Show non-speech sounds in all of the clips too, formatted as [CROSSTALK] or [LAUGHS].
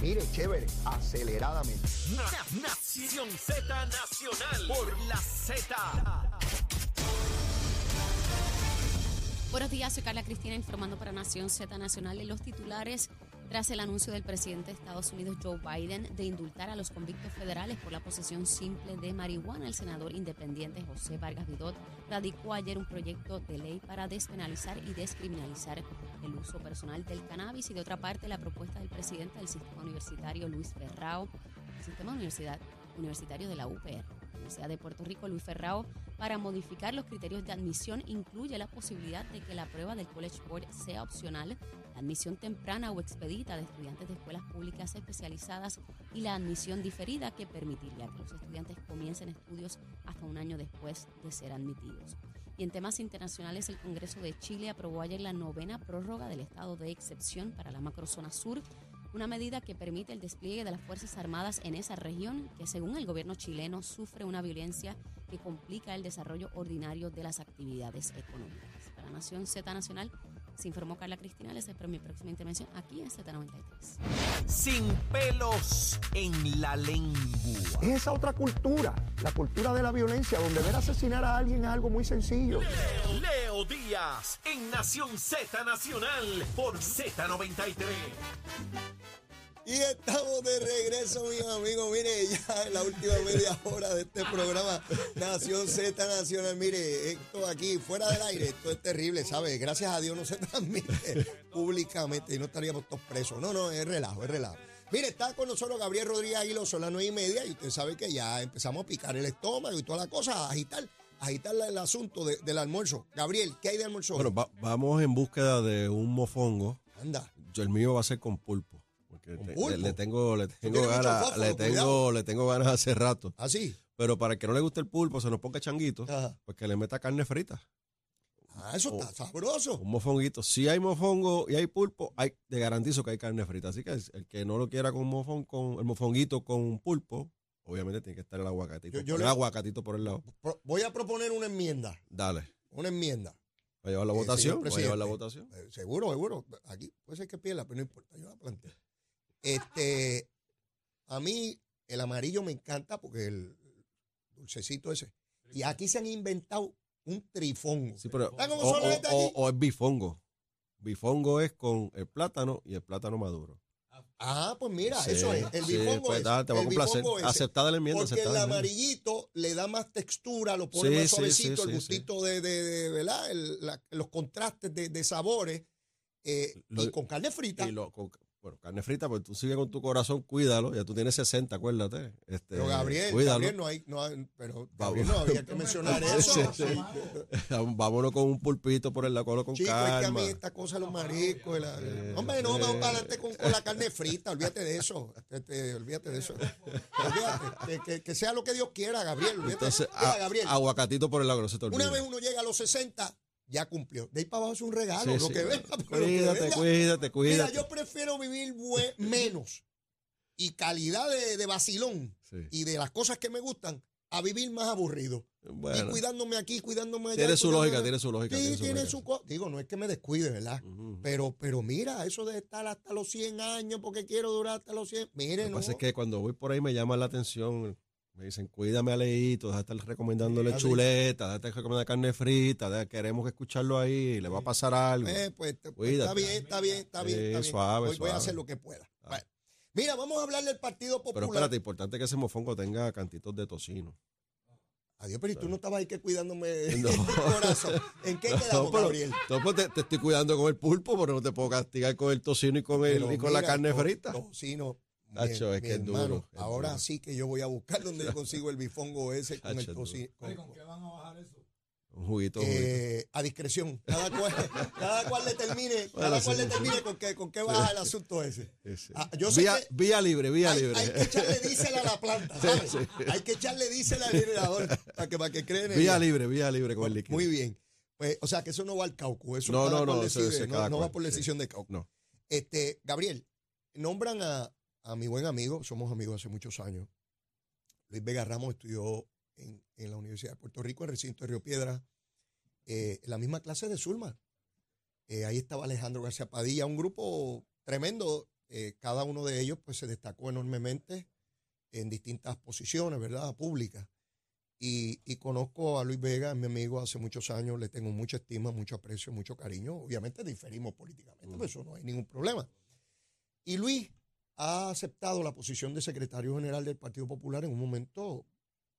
Mire, chévere, aceleradamente. Na- Nación Z Nacional por la Z. Buenos días, soy Carla Cristina informando para Nación Z Nacional en los titulares tras el anuncio del presidente de Estados Unidos Joe Biden de indultar a los convictos federales por la posesión simple de marihuana. El senador independiente José Vargas Vidot radicó ayer un proyecto de ley para despenalizar y descriminalizar el uso personal del cannabis y de otra parte la propuesta del presidente del sistema universitario Luis Ferrao, sistema universidad, universitario de la UPR. Universidad de Puerto Rico, Luis Ferrao, para modificar los criterios de admisión incluye la posibilidad de que la prueba del College Board sea opcional, la admisión temprana o expedita de estudiantes de escuelas públicas especializadas y la admisión diferida que permitiría que los estudiantes comiencen estudios hasta un año después de ser admitidos. Y en temas internacionales, el Congreso de Chile aprobó ayer la novena prórroga del estado de excepción para la macrozona sur una medida que permite el despliegue de las Fuerzas Armadas en esa región que según el gobierno chileno sufre una violencia que complica el desarrollo ordinario de las actividades económicas. Para Nación Z Nacional se informó Carla Cristina, les espero mi próxima intervención aquí en Z93. Sin pelos en la lengua. Es esa otra cultura, la cultura de la violencia, donde ver asesinar a alguien es algo muy sencillo. Leo Díaz en Nación Z Nacional por Z93. Y estamos de regreso, mis amigos. Mire, ya en la última media hora de este programa Nación Z Nacional. Mire, esto aquí fuera del aire, esto es terrible, ¿sabe? Gracias a Dios no se transmite públicamente y no estaríamos todos presos. No, no, es relajo, es relajo. Mire, está con nosotros Gabriel Rodríguez Aguilo, son las nueve y media y usted sabe que ya empezamos a picar el estómago y toda la cosa, a agitar, agitar el asunto de- del almuerzo. Gabriel, ¿qué hay de almuerzo? Bueno, va- vamos en búsqueda de un mofongo. Anda. Yo, el mío va a ser con pulpo. Porque ¿Con te- pulpo? Le, le tengo, le tengo ganas, fósforo, le tengo, cuidado. le tengo ganas hace rato. Así. Pero para el que no le guste el pulpo, se nos ponga changuito, Ajá. pues que le meta carne frita. Ah, eso está sabroso. Un mofonguito. Si hay mofongo y hay pulpo, hay, te garantizo que hay carne frita. Así que el el que no lo quiera con mofón, con el mofonguito con pulpo, obviamente tiene que estar el aguacatito. Yo- yo el le- aguacatito por el lado. Pro- Voy a proponer una enmienda. Dale. Una enmienda. Va a llevar la Eh, votación. Va a llevar la votación. Eh, seguro, seguro. Aquí puede ser que pierda, pero no importa. Yo la planteo. Este, a mí el amarillo me encanta porque el dulcecito ese. Y aquí se han inventado un trifón. Sí, pero, o es bifongo. Bifongo es con el plátano y el plátano maduro. Ah, pues mira, Sí, eso es. El sí, bifongo pues es. da, te va a complacer. Aceptada la enmienda, Porque el amarillito le da más textura, lo pone Sí, más suavecito, el gustito de, de, de- ¿verdad? El- la- los contrastes de, de sabores. eh, Lo- y con carne frita. Y lo- con- bueno, carne frita, pues tú sigues con tu corazón, cuídalo. Ya tú tienes 60, acuérdate. Este, Pero Gabriel. Gabriel no hay, no hay- pero. Gabriel no había que mencionar [LAUGHS] eso. Sí, sí. Vámonos con un pulpito por el lado con Chico, es que a calma. mí esta cosa, los mariscos, la- hombre, no, vamos para adelante con, con la carne frita, olvídate de eso, Este, olvídate de eso, olvídate, que, sea lo que Dios quiera, Gabriel, olvídate. Entonces, a- Gabriel, aguacatito por el lado, no se te olvide. una vez uno llega a los 60, ya cumplió, de ahí para abajo es un regalo, Sí, lo sí. que venga, pero lo que Cuídate, venga. cuídate, cuídate. Mira, yo prefiero vivir menos y calidad de, de vacilón Sí. y de las cosas que me gustan a vivir más aburrido. Y cuidándome aquí, cuidándome allá. tiene su lógica, allá. tiene su lógica. Sí, tiene su tiene su co- Digo, no es que me descuide, ¿verdad? Pero, pero mira, eso de estar hasta los 100 años porque quiero durar hasta los 100. Lo Mire, que no. pasa es que cuando voy por ahí me llama la atención Me dicen, cuídame a Leito, deja de estar recomendándole Sí, así. chuleta, deja de estar recomendando carne frita, queremos escucharlo ahí, le va a pasar algo. Eh, pues, pues, está bien, está bien, está bien. Sí, está bien. suave, Voy, voy a suave. hacer lo que pueda. Ah. Bueno. Mira, vamos a hablar del Partido Pero Popular. espérate, importante que ese mofongo tenga cantitos de tocino. Adiós, pero ¿y tú no estabas ahí que cuidándome [LAUGHS] No. el corazón. ¿En qué quedamos, No, pero- Gabriel? No, pues te, te estoy cuidando con el pulpo, pero no te puedo castigar con el tocino y con, el, Pero y con la carne frita. Tocino. Tacho, mi- es mi que es hermano, duro, es ahora duro. sí que yo voy a buscar donde yo consigo el bifongo ese con Tacho, el es tocino. con- Un juguito, un juguito. eh, a discreción. Cada cual, [LAUGHS] cada cual le termine, cada Bueno, cual sí. le termine con qué, con qué baja el asunto ese. Sí, sí. Ah, yo sé vía, que- vía libre, vía Hay, libre. hay que echarle diésel a la planta, [LAUGHS] ¿sabes? Sí. Hay que echarle diésel al generador para que, para que creen en Vía ella. libre, vía libre con el líquido. Muy bien. Pues, o sea, que eso no va al cauco. Eso No, no, no, eso- decide, eso no, va por sí. decisión de cauco. No. Este, Gabriel, nombran a, a mi buen amigo, somos amigos hace muchos años. Luis Vega Ramos estudió en, en la Universidad de Puerto Rico, en el recinto de Río Piedra, eh, en la misma clase de Zulma. Eh, ahí estaba Alejandro García Padilla, un grupo tremendo. eh, cada uno de ellos pues se destacó enormemente en distintas posiciones, ¿verdad? Públicas. Y, y conozco a Luis Vega, es mi amigo hace muchos años, le tengo mucha estima, mucho aprecio, mucho cariño. Obviamente diferimos políticamente, pero eso no hay ningún problema. Y Luis ha aceptado la posición de secretario general del Partido Popular en un momento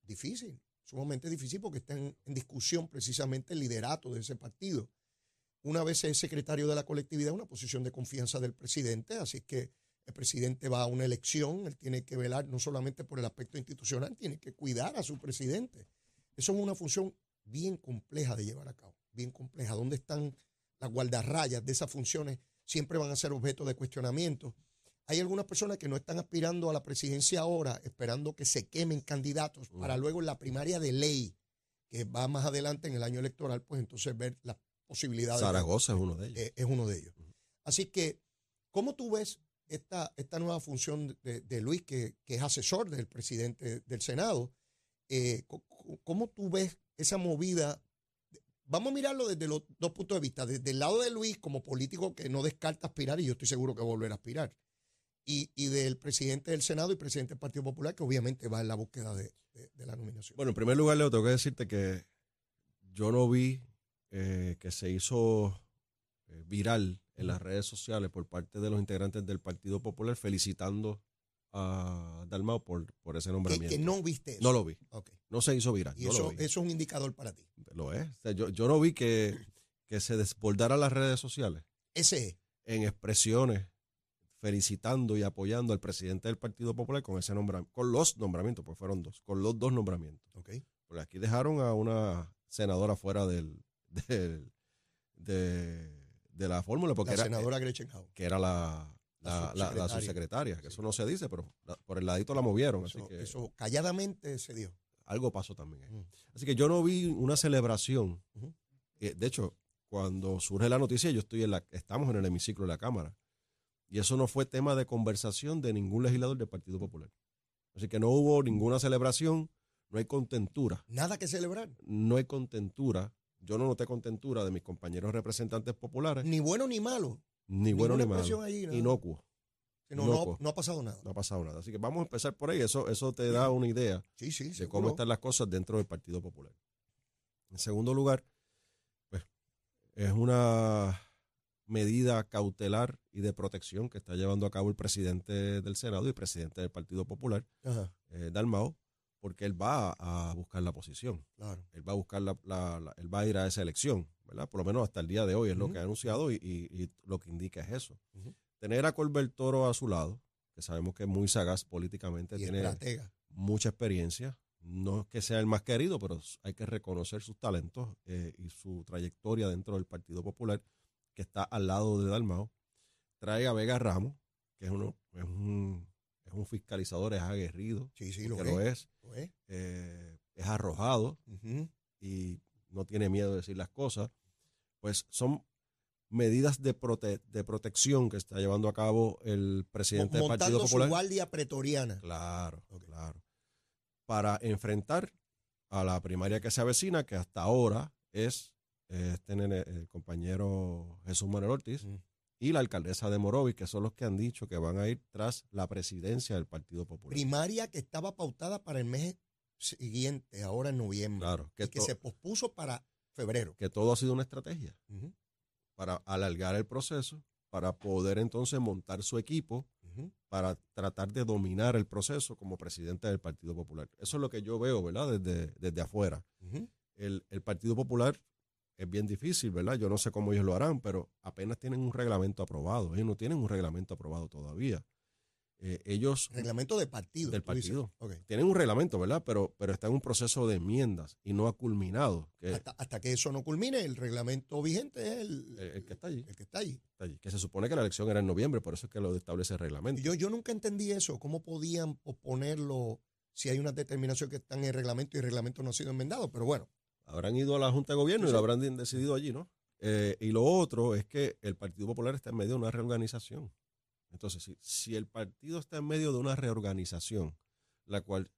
difícil, sumamente difícil porque está en, discusión precisamente el liderato de ese partido. Una vez es secretario de la colectividad, una posición de confianza del presidente, así que el presidente va a una elección, él tiene que velar no solamente por el aspecto institucional, tiene que cuidar a su presidente. Eso es una función bien compleja de llevar a cabo, bien compleja. ¿Dónde están las guardarrayas de esas funciones? Siempre van a ser objeto de cuestionamiento. Hay algunas personas que no están aspirando a la presidencia ahora, esperando que se quemen candidatos para luego en la primaria de ley, que va más adelante en el año electoral, pues entonces ver las posibilidades. de- Zaragoza es uno de ellos. eh, es uno de ellos. Así que, ¿cómo tú ves esta, esta nueva función de, de Luis, que, que es asesor del presidente del Senado? Eh, ¿Cómo tú ves esa movida? Vamos a mirarlo desde los dos puntos de vista. Desde el lado de Luis, como político que no descarta aspirar, y yo estoy seguro que va a volver a aspirar. Y, y del presidente del Senado y presidente del Partido Popular, que obviamente va en la búsqueda de, de- de la nominación. Bueno, en primer lugar, Leo, tengo que decirte que yo no vi eh, que se hizo eh, viral en las redes sociales por parte de los integrantes del Partido Popular felicitando a Dalmao por, por ese que, nombramiento. que no viste eso. No lo vi. No se hizo viral. Y no eso, lo vi. eso es un indicador para ti. Lo es. O sea, yo, yo no vi que, que se desbordara las redes sociales Ese es. en expresiones felicitando y apoyando al presidente del Partido Popular con ese nombramiento, con los nombramientos, pues fueron dos, con los dos nombramientos. Ok. Porque aquí dejaron a una senadora fuera del, del- de, de la fórmula, porque la era, senadora Gretchen Howe. que era la, la, La subsecretaria. que Sí. eso no se dice, pero por el ladito la movieron, así Eso, que eso calladamente se dio. algo pasó también. ahí. Mm. Así que yo no vi una celebración. Eh, De hecho, cuando surge la noticia, yo estoy en la, estamos en el hemiciclo de la Cámara. Y eso no fue tema de conversación de ningún legislador del Partido Popular. Así que no hubo ninguna celebración, no hay contentura. Nada que celebrar. No hay contentura. Yo no noté contentura de mis compañeros representantes populares, Ni bueno ni malo. ni bueno ni malo. Inocuo. No, Loco. no, no ha pasado nada. No ha pasado nada. Así que vamos a empezar por ahí. Eso, eso te da una idea Sí, sí, de seguro. cómo están las cosas dentro del Partido Popular. En segundo lugar, pues es una medida cautelar y de protección que está llevando a cabo el presidente del Senado y el presidente del Partido Popular, eh, Dalmao, porque él va a, buscar la posición. claro. Él va a buscar la, la- la- él va a ir a esa elección, ¿verdad? Por lo menos hasta el día de hoy es lo que ha anunciado y, y- y lo que indica es eso. Tener a Colbert Toro a su lado, que sabemos que es muy sagaz políticamente, Y tiene estratega. mucha experiencia. No es que sea el más querido, pero hay que reconocer sus talentos eh, y su trayectoria dentro del Partido Popular, que está al lado de Dalmao. Trae a Vega Ramos, que es, uno, es, un, es un fiscalizador, es aguerrido, Sí, sí, lo que es. lo es, Lo es. eh, es arrojado Ujú. y no tiene miedo de decir las cosas. Pues son medidas de, prote- de protección que está llevando a cabo el presidente del Partido Montando su Popular. guardia pretoriana. Claro, Ok. claro. Para enfrentar a la primaria que se avecina, que hasta ahora es eh, este nene, el compañero Jesús Manuel Ortiz Mm. y la alcaldesa de Morovis, que son los que han dicho que van a ir tras la presidencia del Partido Popular. Primaria que estaba pautada para el mes siguiente, ahora en noviembre, Claro, que, y que se pospuso para febrero. que todo ha sido una estrategia para alargar el proceso, para poder entonces montar su equipo, para tratar de dominar el proceso como presidente del Partido Popular. Eso es lo que yo veo, ¿verdad? Desde, desde afuera. El, el Partido Popular es bien difícil, ¿verdad? Yo no sé cómo ellos lo harán, pero apenas tienen un reglamento aprobado. Ellos no tienen un reglamento aprobado todavía. Eh, ellos Reglamento de partido. Del partido. Tienen un reglamento, ¿verdad? Pero, pero está en un proceso de enmiendas y no ha culminado. Que Hasta, hasta que eso no culmine, el reglamento vigente es el, el, el que está allí, el que está allí. Que se supone que la elección era en noviembre, por eso es que lo establece el reglamento. Yo, yo nunca entendí eso, cómo podían posponerlo si hay una determinación que está en el reglamento y el reglamento no ha sido enmendado. Pero bueno, habrán ido a la Junta de Gobierno Sí, y lo habrán de- decidido allí, ¿no? Eh, y lo otro es que el Partido Popular está en medio de una reorganización. Entonces, si, si el partido está en medio de una reorganización, la cual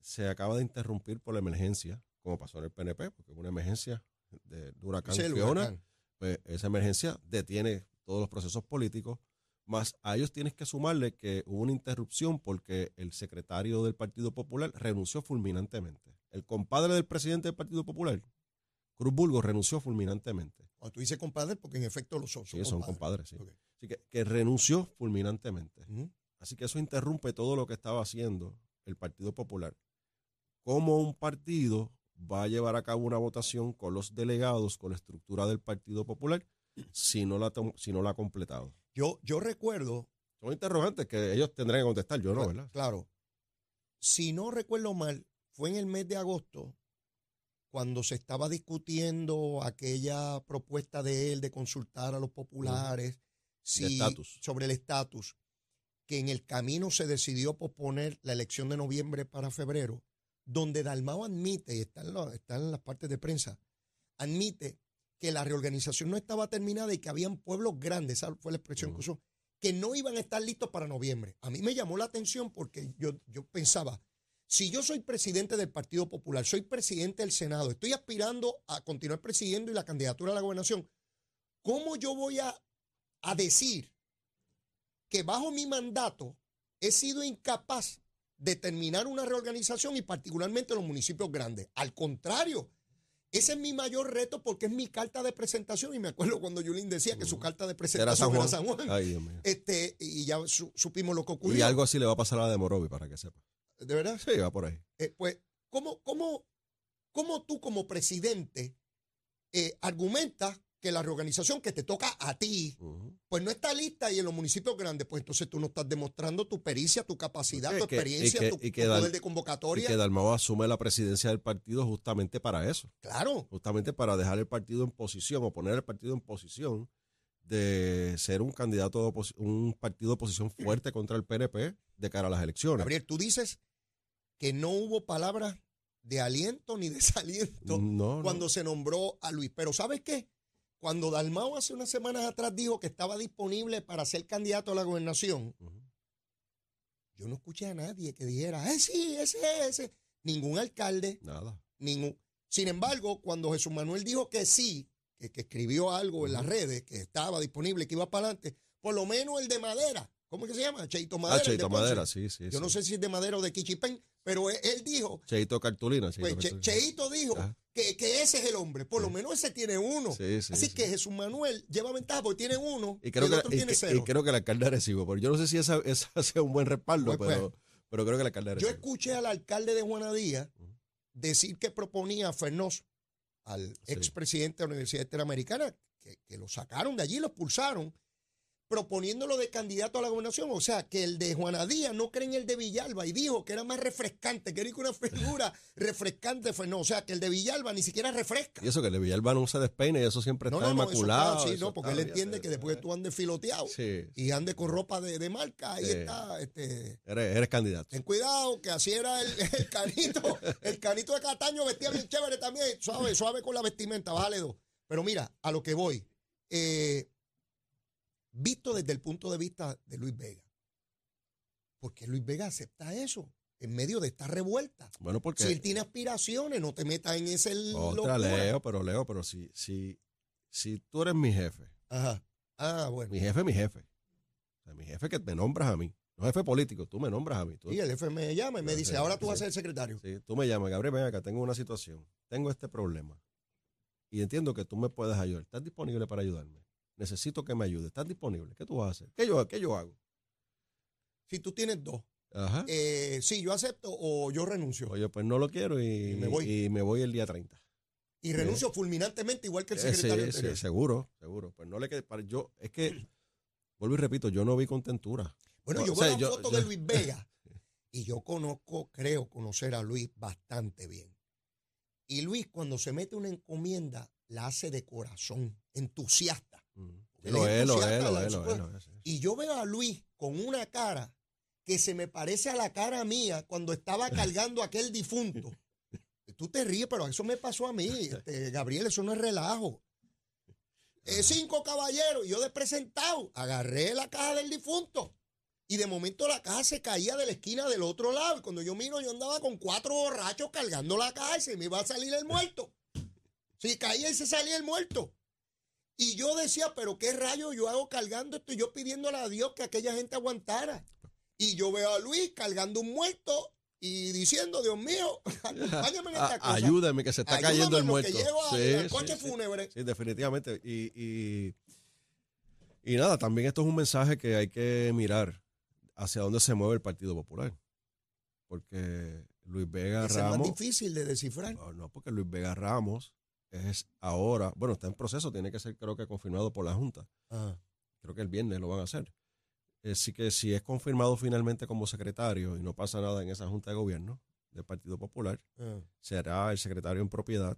se acaba de interrumpir por la emergencia, como pasó en el PNP, porque hubo una emergencia de, de huracán es Fiona, huracán. pues esa emergencia detiene todos los procesos políticos, más a ellos tienes que sumarle que hubo una interrupción porque el secretario del Partido Popular renunció fulminantemente. El compadre del presidente del Partido Popular, Cruz Burgos, renunció fulminantemente. Cuando tú dices compadre, porque en efecto lo son. Sí, son compadres, sí. Así que, que renunció fulminantemente. Así que eso interrumpe todo lo que estaba haciendo el Partido Popular. ¿Cómo un partido va a llevar a cabo una votación con los delegados, con la estructura del Partido Popular, si no la, si no la ha completado? Yo, yo recuerdo, Son interrogantes que ellos tendrán que contestar, yo no, ¿verdad? claro, si no recuerdo mal, fue en el mes de agosto cuando se estaba discutiendo aquella propuesta de él de consultar a los populares si- sobre el estatus, que en el camino se decidió posponer la elección de noviembre para febrero, donde Dalmao admite, y está en, la- está en las partes de prensa, admite que la reorganización no estaba terminada y que habían pueblos grandes, esa fue la expresión que usó, que no iban a estar listos para noviembre. A mí me llamó la atención porque yo, yo pensaba, si yo soy presidente del Partido Popular, soy presidente del Senado, estoy aspirando a continuar presidiendo y la candidatura a la gobernación, ¿cómo yo voy a, a decir que bajo mi mandato he sido incapaz de terminar una reorganización y particularmente en los municipios grandes? Al contrario, ese es mi mayor reto porque es mi carta de presentación y me acuerdo cuando Yulín decía que su carta de Era presentación San era Juan. San Juan. Ay, Dios mío. Este, y ya su- supimos lo que ocurrió. Y algo así le va a pasar a la de Morovi, para que sepa. ¿De verdad? Sí, va por ahí. Eh, pues, ¿cómo, cómo, cómo tú como presidente eh, argumentas que la reorganización que te toca a ti, pues no está lista y en los municipios grandes, pues entonces tú no estás demostrando tu pericia, tu capacidad, Sí, tu que- experiencia, y que- tu, y que tu Dal- poder de Y convocatoria. que Dalmao asume la presidencia del partido justamente para eso. claro, justamente para dejar el partido en posición o poner el partido en posición de ser un candidato, de un partido de oposición fuerte contra el PNP de cara a las elecciones. Gabriel, tú dices que no hubo palabras de aliento ni desaliento [LAUGHS] No, no. cuando se nombró a Luis. Pero ¿sabes qué? Cuando Dalmao hace unas semanas atrás dijo que estaba disponible para ser candidato a la gobernación, yo no escuché a nadie que dijera, eh, sí, ese, ese. Ningún alcalde, Nada. ningún. Sin embargo, cuando Jesús Manuel dijo que sí, que, que escribió algo en las redes, que estaba disponible, que iba para adelante, por lo menos el de madera. ¿Cómo es que se llama? Cheito Madera. Ah, el de Cheito. Madera, sí, sí. Yo no sé si es de madera o de Quichipén, pero él, él dijo, Cheito Cartulina. Cheito pues Cartulina. Cheito dijo que, que ese es el hombre. Por lo menos ese tiene uno. Sí, sí, Así sí. que Jesús Manuel lleva ventaja porque tiene uno Y creo, el que, otro y, tiene cero. y creo que el alcalde de Arecibo, pero yo no sé si esa, esa [LAUGHS] sea un buen respaldo, Pues, pero, pero creo que el alcalde de Yo escuché al alcalde de Juanadía Ujú. decir que proponía a Fernós, al expresidente de la Universidad Interamericana, que, que lo sacaron de allí, lo expulsaron, proponiéndolo de candidato a la gobernación. O sea, que el de Juanadía no cree en el de Villalba y dijo que era más refrescante, que era una figura [LAUGHS] refrescante Fernós. O sea, que el de Villalba ni siquiera refresca. Y eso que el de Villalba no se despeina y eso siempre No, está no, no, eso inmaculado. está, sí, eso no, porque él entiende que después tú andes filoteado Sí, y andes con ropa de, de marca, ahí Sí. está, este, eres, eres candidato. Ten cuidado, que así era el, [LAUGHS] el canito. El canito de Cataño vestía bien chévere también. Suave, suave con la vestimenta, bájale dos. Pero mira, a lo que voy. eh, visto desde el punto de vista de Luis Vega. ¿Por qué Luis Vega acepta eso? En medio de esta revuelta. Bueno, porque... Si él tiene aspiraciones, no te metas en ese Otra, locura. Leo, pero Leo, pero si, si, si tú eres mi jefe, Ajá. Ah, bueno. mi jefe es mi jefe. O sea, mi jefe que me nombras a mí. no jefe político, tú me nombras a mí. Tú, Y el jefe me llama y me dice, ahora tú vas a ser el secretario. sí, tú me llamas, Gabriel, ven acá, tengo una situación, tengo este problema. Y entiendo que tú me puedes ayudar. ¿Estás disponible para ayudarme? Necesito que me ayudes. ¿Estás disponible? ¿Qué tú vas a hacer? ¿Qué yo, qué yo hago? Si tú tienes dos, Ajá. eh, sí, yo acepto o yo renuncio. Oye, pues no lo quiero y, Y me voy. y me voy el día 30. y renuncio fulminantemente igual que el secretario sí, sí, seguro, seguro. Pues no le quede para yo, es que, vuelvo y repito, yo no vi contentura. Bueno, yo O sea, veo la foto yo- de Luis [LAUGHS] Vega y yo conozco, creo conocer a Luis bastante bien. Y Luis cuando se mete una encomienda la hace de corazón, entusiasta. Lo es lo es, lo es, lo. Y yo veo a Luis con una cara que se me parece a la cara mía cuando estaba [LAUGHS] cargando a aquel difunto. Tú te ríes, pero eso me pasó a mí, este, Gabriel, eso no es relajo. Eh, cinco caballeros, yo de presentado, agarré la caja del difunto. Y de momento la caja se caía de la esquina del otro lado. Y cuando yo miro, yo andaba con cuatro borrachos cargando la caja y se me iba a salir el muerto. [LAUGHS] Si caía y se salía el muerto. Y yo decía, pero qué rayo yo hago cargando esto y yo pidiéndole a Dios que aquella gente aguantara. Y yo veo a Luis cargando un muerto y diciendo, Dios mío, [LAUGHS] acompáñame en esta cosa. ayúdame que se está Ayúdame cayendo el muerto. Que Sí, al sí, coche sí. fúnebre. Sí, definitivamente. Y, y, y nada, también esto es un mensaje que hay que mirar hacia dónde se mueve el Partido Popular. Porque Luis Vega Ese es más Ramos. difícil de descifrar. No, no, porque Luis Vega Ramos es ahora, bueno, está en proceso, tiene que ser creo que confirmado por la Junta. Ajá. Creo que el viernes lo van a hacer. Así que si es confirmado finalmente como secretario y no pasa nada en esa Junta de Gobierno del Partido Popular, Ah. será el secretario en propiedad.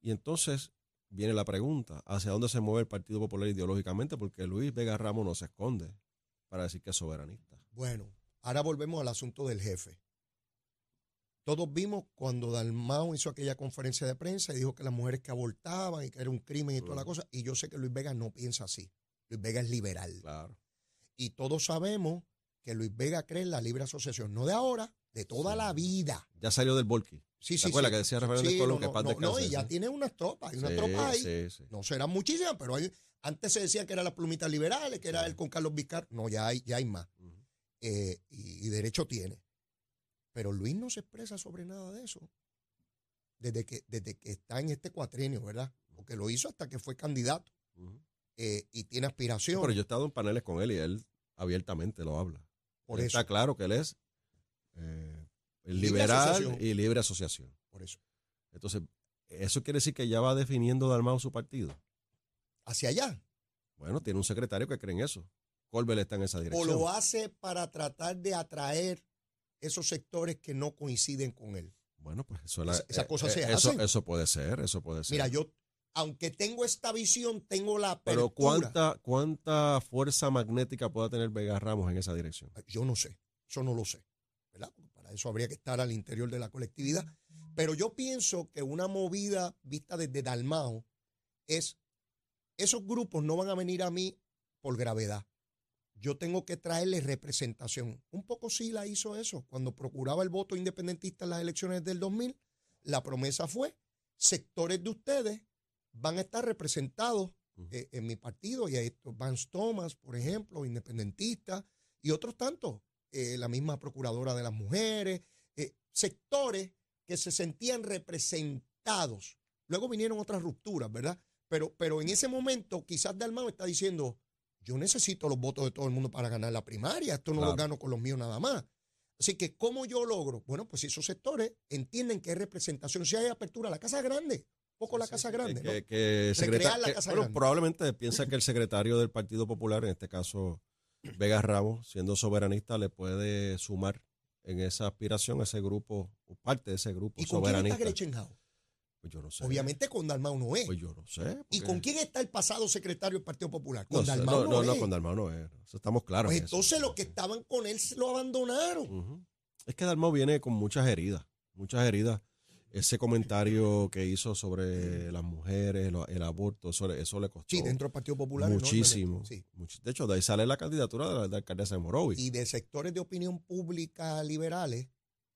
Y entonces viene la pregunta, ¿hacia dónde se mueve el Partido Popular ideológicamente? Porque Luis Vega Ramos no se esconde para decir que es soberanista. Bueno, ahora volvemos al asunto del jefe. Todos vimos cuando Dalmao hizo aquella conferencia de prensa y dijo que las mujeres que abortaban y que era un crimen y toda la cosa. Y yo sé que Luis Vega no piensa así. Luis Vega es liberal. Claro. Y todos sabemos que Luis Vega cree en la libre asociación, no de ahora, de toda Sí. la vida. Ya salió del Volky. Sí, ¿Te sí, acuerdas sí. que decía Rafael Sí, Colón no, que paz no, no, y ya tiene unas tropas, hay unas tropas ahí. No serán muchísimas, pero hay, antes se decía que eran las plumitas liberales, que era él con Carlos Vizcar. No, ya hay, ya hay más. Eh, y, y derecho tiene. Pero Luis no se expresa sobre nada de eso. Desde que, desde que está en este cuatrenio, ¿verdad? Porque lo hizo hasta que fue candidato eh, y tiene Sí, aspiración. pero yo he estado en paneles con él y él abiertamente lo habla. por Él eso. Está claro que él es eh, Libre liberal y libre asociación. Por eso. Entonces, eso quiere decir que ya va definiendo Dalmau su partido. Hacia allá. Bueno, tiene un secretario que cree en eso. Colbert está en esa O dirección. lo hace para tratar de atraer esos sectores que no coinciden con él. Bueno, pues eso, es la- Esa- eh, cosas se eh, eso, hacen. eso puede ser, eso puede ser. Mira, yo, aunque tengo esta visión, tengo la apertura. Pero ¿cuánta, ¿cuánta fuerza magnética puede tener Vega Ramos en esa dirección? Yo no sé, eso no lo sé, Para eso habría que estar al interior de la colectividad. Pero yo pienso que una movida vista desde Dalmao es, esos grupos no van a venir a mí por gravedad. Yo tengo que traerles representación. Un poco sí la hizo eso. Cuando procuraba el voto independentista en las elecciones del 2000, la promesa fue, sectores de ustedes van a estar representados eh, en mi partido. Y ahí está Vance Thomas, por ejemplo, independentista, y otros tantos. eh, la misma procuradora de las mujeres, eh, sectores que se sentían representados. Luego vinieron otras rupturas, ¿verdad? Pero, pero en ese momento quizás Dalmau está diciendo, yo necesito los votos de todo el mundo para ganar la primaria, esto no lo gano con los míos nada más. Así que, ¿cómo yo logro? Bueno, pues si esos sectores entienden que hay representación, si hay apertura, la casa grande, poco la casa grande, que, ¿no? que bueno, probablemente [CLEARS THROAT] piensa que el secretario del Partido Popular, en este caso Vega Ramos, siendo soberanista, le puede sumar en esa aspiración a ese grupo, o parte de ese grupo ¿Y con quién está soberanista. Gretchen Howe? Pues yo no sé. Obviamente con Dalmau no es. Pues yo no sé. ¿Y con quién está el pasado secretario del Partido Popular? No, Con sé, Dalmau no, no, no, no, con Dalmau no es. Eso estamos claros. Pues en eso. entonces los que estaban con él se lo abandonaron. Es que Dalmau viene con muchas heridas, muchas heridas. Ese comentario que hizo sobre las mujeres, lo- el aborto, eso, le- eso le costó Sí, dentro del Partido Popular. muchísimo. Sí. Much- De hecho, de ahí sale la candidatura de la, de alcaldesa de Morovis. Y de sectores de opinión pública liberales,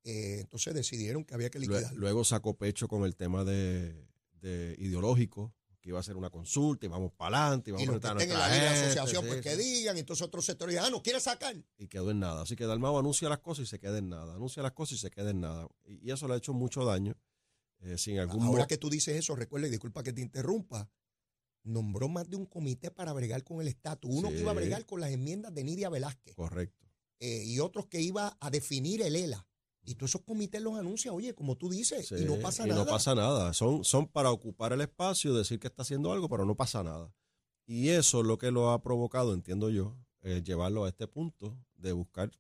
eh, entonces decidieron que había que liquidarlo. Luego sacó pecho con el tema de, de ideológico, que iba a ser una consulta y vamos para adelante y vamos Y a que presentar en la gente, asociación, sí, pues que sí. digan, entonces otros sectores ah, no quiere sacar. y quedó en nada. Así que Dalmau anuncia las cosas y se queda en nada. Anuncia las cosas y se queda en nada. Y, y eso le ha hecho mucho daño. eh, sin algún Ahora que tú dices eso, recuerda y disculpa que te interrumpa, nombró más de un comité para bregar con el estatus. Uno que iba a Sí. bregar con las enmiendas de Nidia Velázquez Correcto. eh, y otros que iba a definir el ELA. Y todos esos comités los anuncia, oye, como tú dices, y no pasa y nada. no pasa nada. Son, son para ocupar el espacio, decir que está haciendo algo, pero no pasa nada. Y eso es lo que lo ha provocado, entiendo yo, eh, llevarlo a este punto de buscar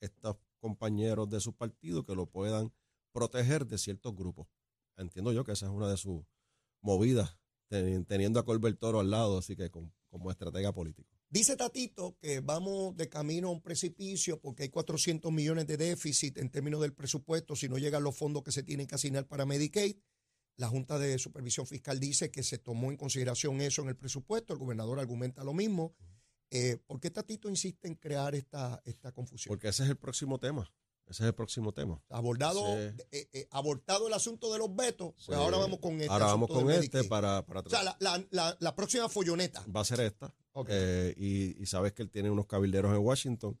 estos compañeros de su partido que lo puedan proteger de ciertos grupos. Entiendo yo que esa es una de sus movidas, teni- teniendo a Colbert Toro al lado, así que con- como estratega político. Dice Tatito que vamos de camino a un precipicio porque hay 400 millones de déficit en términos del presupuesto si no llegan los fondos que se tienen que asignar para Medicaid. La Junta de Supervisión Fiscal dice que se tomó en consideración eso en el presupuesto. El gobernador argumenta lo mismo. Eh, ¿Por qué Tatito insiste en crear esta, esta confusión? Porque ese es el próximo tema. Ese es el próximo tema. Abordado, Sí. eh, eh, abortado el asunto de los vetos, pues ahora vamos con este. Ahora vamos de con este para, para O sea, la, la- la- la próxima folloneta. va a ser esta. Ok. Eh, y, y sabes que él tiene unos cabilderos en Washington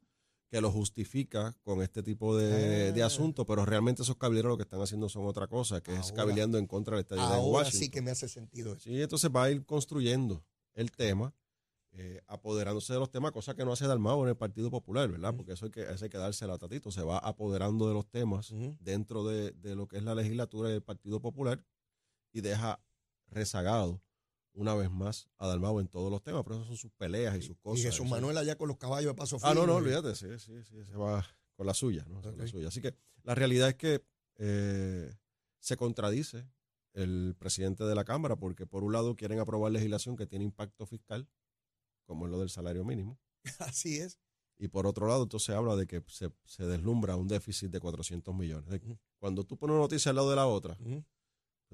que lo justifica con este tipo de, de asuntos, pero realmente esos cabilderos lo que están haciendo son otra cosa, que es Ahora- cabildeando en contra del en Ahora Washington. sí que me hace sentido eso. Sí, entonces va a ir construyendo el tema, eh, apoderándose de los temas, cosa que no hace Dalmau en el Partido Popular, ¿verdad? Porque eso hay que, eso hay que dársela Tatito, se va apoderando de los temas dentro de, de lo que es la legislatura del Partido Popular y deja rezagado una vez más a Dalmau en todos los temas, pero eso son sus peleas y sus cosas. y Jesús Manuel allá con los caballos de paso Ah, no, no, firme. olvídate, sí, sí, sí, se va con la suya, ¿no? Con la suya. Así que la realidad es que eh, se contradice el presidente de la Cámara porque por un lado quieren aprobar legislación que tiene impacto fiscal, como es lo del salario mínimo, [LAUGHS] Así es. y por otro lado entonces habla de que se, se deslumbra un déficit de 400 millones. Cuando tú pones una noticia al lado de la otra,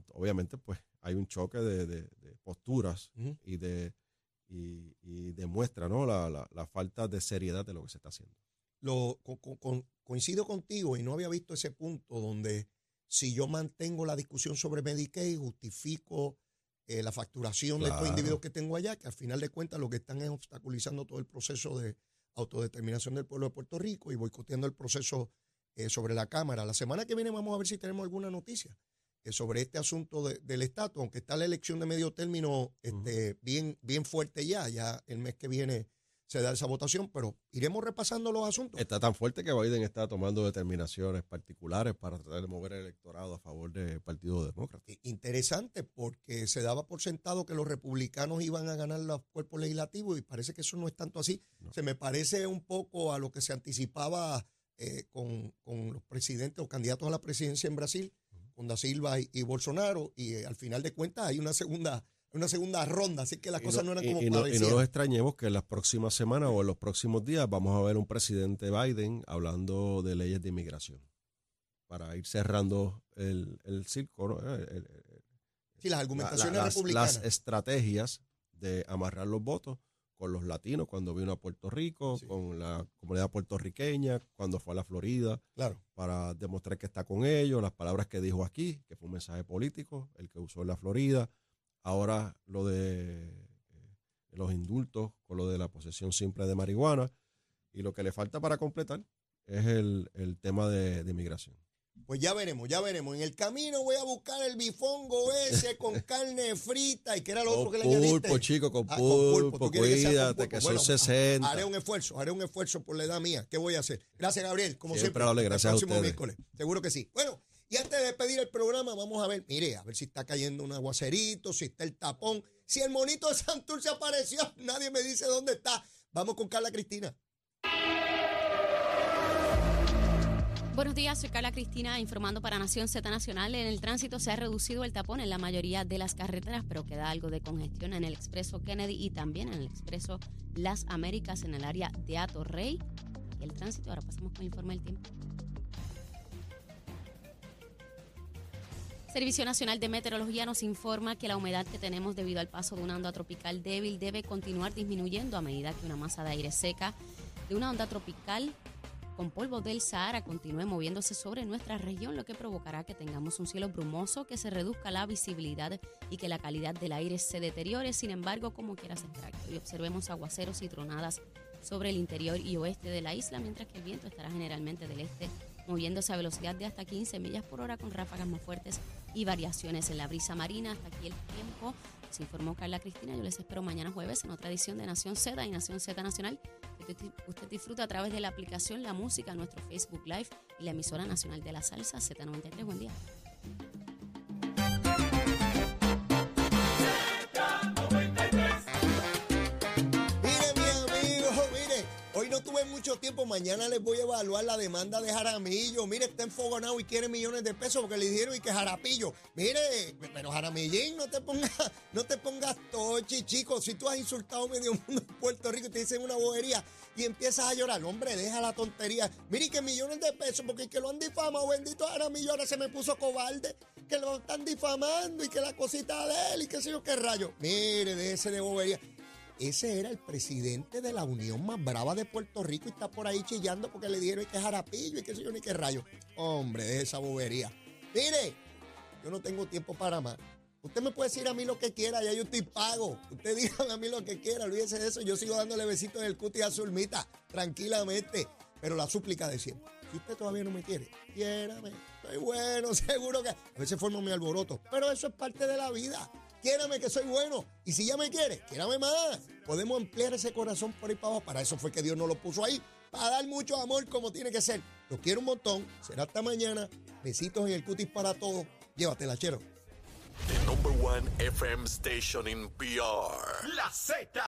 obviamente pues hay un choque de, de- de posturas y de y, y demuestra ¿no? la, la- la falta de seriedad de lo que se está haciendo. Lo, con- coincido contigo y no había visto ese punto donde si yo mantengo la discusión sobre Medicaid, justifico eh, la facturación de estos individuos que tengo allá, que al final de cuentas lo que están es obstaculizando todo el proceso de autodeterminación del pueblo de Puerto Rico y boicoteando el proceso eh, sobre la Cámara. La semana que viene vamos a ver si tenemos alguna noticia eh, sobre este asunto de- del estatus, aunque está la elección de medio término este, bien, bien fuerte ya, ya el mes que viene se da esa votación, pero iremos repasando los asuntos. Está tan fuerte que Biden está tomando determinaciones particulares para tratar de mover el electorado a favor del Partido Demócrata. I- Interesante porque se daba por sentado que los republicanos iban a ganar los cuerpos legislativos y parece que eso no es tanto así. Se me parece un poco a lo que se anticipaba eh, con, con los presidentes o candidatos a la presidencia en Brasil, con Da Silva y, y Bolsonaro, y eh, al final de cuentas hay una segunda, una segunda ronda, así que las Y cosas no, eran y- como y no, y no nos extrañemos que en las próximas semanas o en los próximos días vamos a ver un presidente Biden hablando de leyes de inmigración para ir cerrando el, el circo, ¿no? El- el- el- Sí, las la- argumentaciones la- las, republicanas. las estrategias de amarrar los votos con los latinos cuando vino a Puerto Rico, Sí. con la comunidad puertorriqueña, cuando fue a la Florida, claro. para demostrar que está con ellos, las palabras que dijo aquí, que fue un mensaje político, el que usó en la Florida, ahora lo de eh, los indultos con lo de la posesión simple de marihuana, y lo que le falta para completar es el, el tema de, de migración. Pues ya veremos, ya veremos. En el camino voy a buscar el bifongo ese con [LAUGHS] carne frita y que era lo otro Con que le añadiste. pulpo, chico, con Ah, con pulpo. pulpo, ¿Tú quieres que sea con cuídate, pulpo? que Bueno, son 60. Haré un esfuerzo, haré un esfuerzo por la edad mía. ¿Qué voy a hacer? Gracias, Gabriel. Como Siempre, siempre. El gracias a próximo ustedes. miércoles. Seguro que sí. Bueno, y antes de despedir el programa, vamos a ver, mire, a ver si está cayendo un aguacerito, si está el tapón. Si el monito de Santurce apareció, [LAUGHS] nadie me dice dónde está. Vamos con Carla Cristina. Buenos días, soy Carla Cristina informando para Nación Z Nacional. En el tránsito se ha reducido el tapón en la mayoría de las carreteras, pero queda algo de congestión en el expreso Kennedy y también en el expreso Las Américas en el área de Atorrey. Y el tránsito, ahora pasamos con el informe del tiempo. Servicio Nacional de Meteorología nos informa que la humedad que tenemos debido al paso de una onda tropical débil debe continuar disminuyendo a medida que una masa de aire seca de una onda tropical con polvo del Sahara continúe moviéndose sobre nuestra región, lo que provocará que tengamos un cielo brumoso, que se reduzca la visibilidad y que la calidad del aire se deteriore. Sin embargo, como quiera se y observemos aguaceros y tronadas sobre el interior y oeste de la isla, mientras que el viento estará generalmente del este moviéndose a velocidad de hasta 15 millas por hora con ráfagas más fuertes y variaciones en la brisa marina. Hasta aquí el tiempo. Se informó Carla Cristina. Yo les espero mañana jueves en otra edición de Nación Z y Nación Z Nacional. usted disfruta a través de la aplicación La Música, nuestro Facebook Live y la emisora nacional de la salsa Z93. Buen día. Mucho tiempo. Mañana les voy a evaluar la demanda de Jaramillo. Mire, está enfogonado y quiere millones de pesos porque le dijeron y que Jarapillo. Mire, pero Jaramillín, no te pongas, [LAUGHS] no te pongas tochi, chicos. Si tú has insultado medio [LAUGHS] mundo en Puerto Rico y te dicen una bobería y empiezas a llorar, hombre, deja la tontería. Mire, que millones de pesos porque que lo han difamado, bendito Jaramillo, ahora se me puso cobarde, que lo están difamando y que la cosita de él y qué sé yo qué rayo. Mire, déjese de bobería. Ese era el presidente de la unión más brava de Puerto Rico y está por ahí chillando porque le dieron que jarapillo y qué sé yo ni qué rayo. Hombre, de esa bobería. Mire, yo no tengo tiempo para más. Usted me puede decir a mí lo que quiera, ya yo estoy pago. Usted [LAUGHS] dígame a mí lo que quiera, olvídese de eso. Yo sigo dándole besitos en el cuti a Zulmita, tranquilamente. Pero la súplica de siempre. Si usted todavía no me quiere, quiérame. Estoy bueno, [LAUGHS] seguro que a veces formo mi alboroto. Pero eso es parte de la vida. Quiérame que soy bueno. Y si ya me quiere, quiérame más. Podemos ampliar ese corazón por ahí para abajo. Para eso fue que Dios nos lo puso ahí. Para dar mucho amor como tiene que ser. Los quiero un montón. Será hasta mañana. Besitos en el cutis para todos. Llévatela, chero. The number one FM station in PR. La Z.